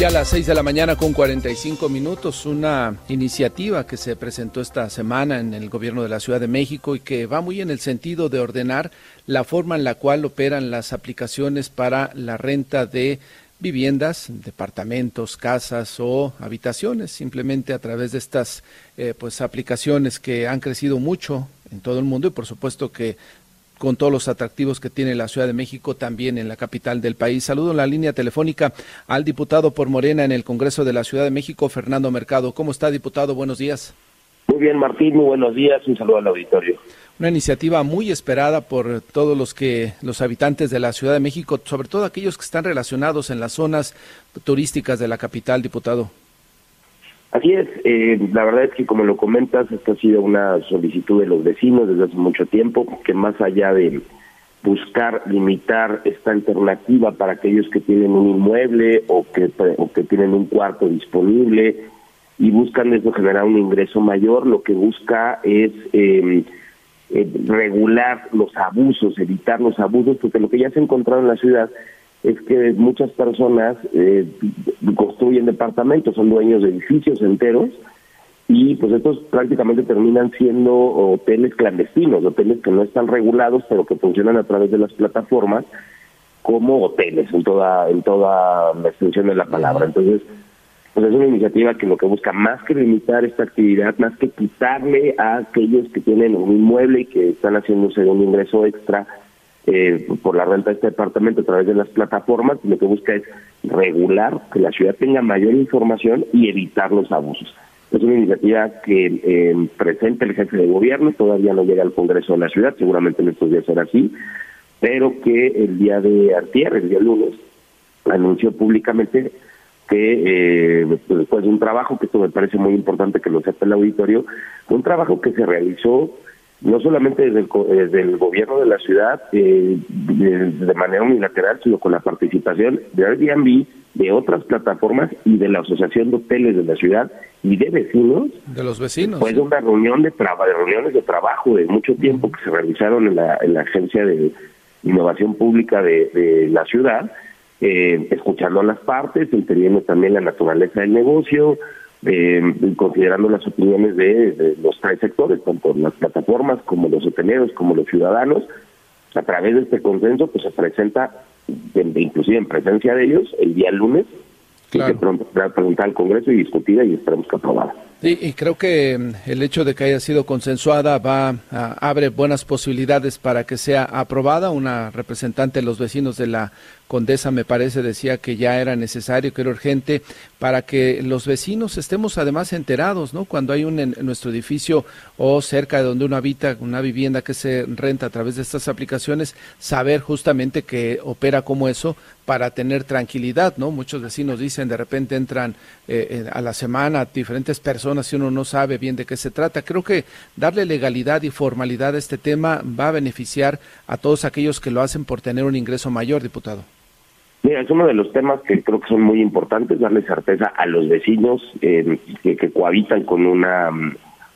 ya las 6 de la mañana con 45 minutos, una iniciativa que se presentó esta semana en el gobierno de la Ciudad de México y que va muy en el sentido de ordenar la forma en la cual operan las aplicaciones para la renta de viviendas, departamentos, casas o habitaciones, simplemente a través de estas eh, pues aplicaciones que han crecido mucho en todo el mundo y por supuesto que con todos los atractivos que tiene la Ciudad de México, también en la capital del país. Saludo en la línea telefónica al diputado por Morena en el Congreso de la Ciudad de México, Fernando Mercado. ¿Cómo está, diputado? Buenos días. Muy bien, Martín, muy buenos días. Un saludo al auditorio. Una iniciativa muy esperada por todos los que los habitantes de la Ciudad de México, sobre todo aquellos que están relacionados en las zonas turísticas de la capital, diputado. Así es, eh, la verdad es que como lo comentas, esta ha sido una solicitud de los vecinos desde hace mucho tiempo, que más allá de buscar limitar esta alternativa para aquellos que tienen un inmueble o que, o que tienen un cuarto disponible y buscan eso generar un ingreso mayor, lo que busca es em, eh, regular los abusos, evitar los abusos, porque lo que ya se ha encontrado en la ciudad es que muchas personas eh, construyen departamentos, son dueños de edificios enteros y pues estos prácticamente terminan siendo hoteles clandestinos, hoteles que no están regulados pero que funcionan a través de las plataformas como hoteles en toda en toda la extensión de la palabra. Entonces, pues es una iniciativa que lo que busca más que limitar esta actividad, más que quitarle a aquellos que tienen un inmueble y que están haciendo un segundo ingreso extra eh, por la renta de este departamento a través de las plataformas, lo que busca es regular, que la ciudad tenga mayor información y evitar los abusos. Es una iniciativa que eh, presenta el jefe de gobierno, todavía no llega al Congreso de la ciudad, seguramente en estos días será así, pero que el día de ayer, el día lunes, anunció públicamente que eh, después de un trabajo, que esto me parece muy importante que lo sepa el auditorio, un trabajo que se realizó no solamente desde el, gobierno de la ciudad eh, de, manera unilateral, sino con la participación de Airbnb, de otras plataformas y de la Asociación de Hoteles de la ciudad y de vecinos. De los vecinos. Fue de una reunión de, trabajo de reuniones de trabajo de mucho tiempo que se realizaron en la, en la Agencia de Innovación Pública de, la ciudad, eh, escuchando a las partes, entendiendo también la naturaleza del negocio, eh, considerando las opiniones de, los tres sectores, tanto las plataformas como los hoteleros, como los ciudadanos, a través de este consenso pues se presenta, inclusive en presencia de ellos, el día lunes, claro. que pronto será presentada al Congreso y discutida y esperemos que aprobada. y creo que mm, el hecho de que haya sido consensuada va abre buenas posibilidades para que sea aprobada. Una representante de los vecinos de la Condesa, me parece, decía que ya era necesario, que era urgente, para que los vecinos estemos además enterados, ¿no? Cuando hay un en nuestro edificio o cerca de donde uno habita, una vivienda que se renta a través de estas aplicaciones, saber justamente que opera como eso para tener tranquilidad, ¿no? Muchos vecinos dicen, de repente entran eh, eh, a la semana diferentes personas y uno no sabe bien de qué se trata. Creo que darle legalidad y formalidad a este tema va a beneficiar a todos aquellos que lo hacen por tener un ingreso mayor, diputado. Mira, es uno de los temas que creo que son muy importantes, darle certeza a los vecinos eh, que, cohabitan con una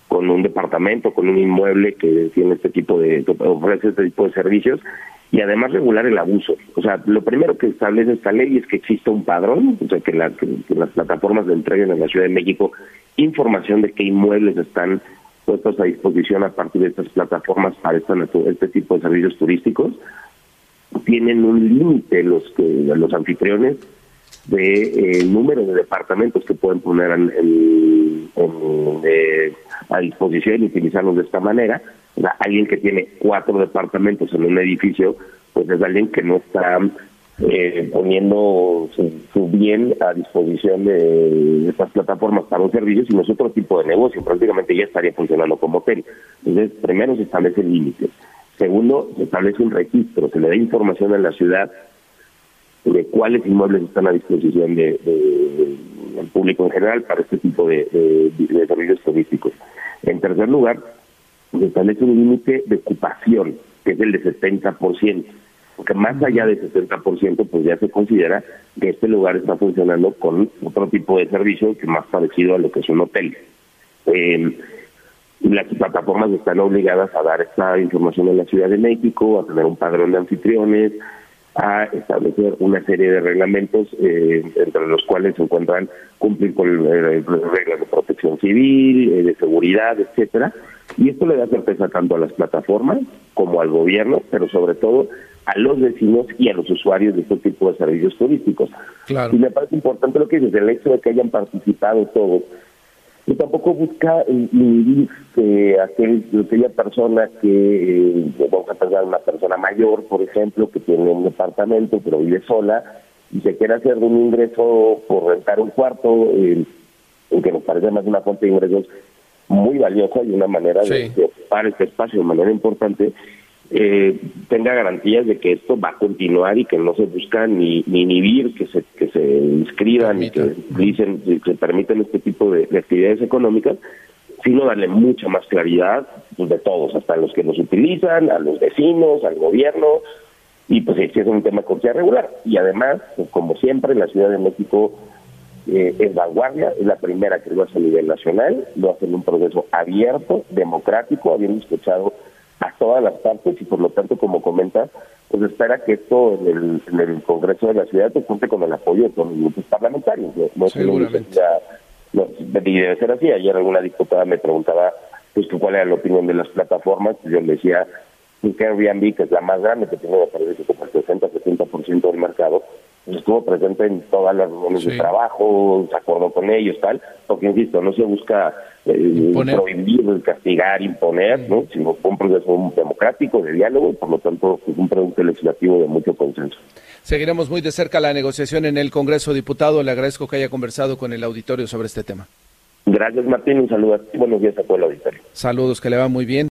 con un departamento, con un inmueble que tiene este tipo de, ofrece este tipo de servicios y además regular el abuso. O sea, lo primero que establece esta ley es que exista un padrón, o sea, que, que las plataformas le entreguen a la Ciudad de México información de qué inmuebles están puestos a disposición a partir de estas plataformas para este tipo de servicios turísticos tienen un límite los que los anfitriones de eh, número de departamentos que pueden poner en, a disposición y utilizarlos de esta manera. O sea, alguien que tiene cuatro departamentos en un edificio, pues es alguien que no está eh, poniendo su, bien a disposición de, estas plataformas para un servicio, sino es otro tipo de negocio. Prácticamente ya estaría funcionando como hotel. Entonces, primero se establecen límites. Segundo, se establece un registro, se le da información a la ciudad de cuáles inmuebles están a disposición del público en general para este tipo de, servicios turísticos. En tercer lugar, se establece un límite de ocupación, que es el de 70%, porque más allá del 70%, pues ya se considera que este lugar está funcionando con otro tipo de servicio que más parecido a lo que es un hotel. Eh, las plataformas están obligadas a dar esta información en la Ciudad de México, a tener un padrón de anfitriones, a establecer una serie de reglamentos eh, entre los cuales se encuentran cumplir con eh, reglas de protección civil, eh, de seguridad, etcétera. Y esto le da certeza tanto a las plataformas como al gobierno, pero sobre todo a los vecinos y a los usuarios de este tipo de servicios turísticos. Y me parece importante lo que dices, el hecho de que hayan participado todos y tampoco busca inhibir eh, aquel, aquella persona que, eh, vamos a pensar una persona mayor, por ejemplo, que tiene un departamento pero vive sola y se quiere hacer un ingreso por rentar un cuarto, eh, que nos parece más una fuente de ingresos muy valiosa y una manera de, de ocupar este espacio de manera importante, eh, tenga garantías de que esto va a continuar y que no se busca ni, inhibir que se que se inscriban y que dicen que permiten este tipo de, actividades económicas sino darle mucha más claridad pues, de todos hasta los que los utilizan a los vecinos al gobierno y pues sí, es un tema de regular. Y además pues, como siempre la Ciudad de México eh, es vanguardia, es la primera que lo hace a nivel nacional, lo hace en un proceso abierto, democrático, habiendo escuchado a todas las partes y por lo tanto, como comenta, pues espera que esto en el, en el Congreso de la Ciudad se cuente con el apoyo de todos los grupos parlamentarios. No, Seguramente. No, debe ser así. Ayer alguna diputada me preguntaba pues cuál era la opinión de las plataformas, pues yo le decía que Airbnb, que es la más grande, que tiene, me parece, como el 60-70% del mercado, pues, estuvo presente en todas las reuniones de trabajo, se acordó con ellos, tal, porque insisto, no se busca eh, prohibir, castigar, imponer, ¿no? sino un proceso democrático de diálogo y por lo tanto pues, un producto legislativo de mucho consenso. Seguiremos muy de cerca la negociación en el Congreso, diputado. Le agradezco que haya conversado con el auditorio sobre este tema. Gracias, Martín. Un saludo a ti. Buenos días a todo el auditorio. Saludos, que le va muy bien.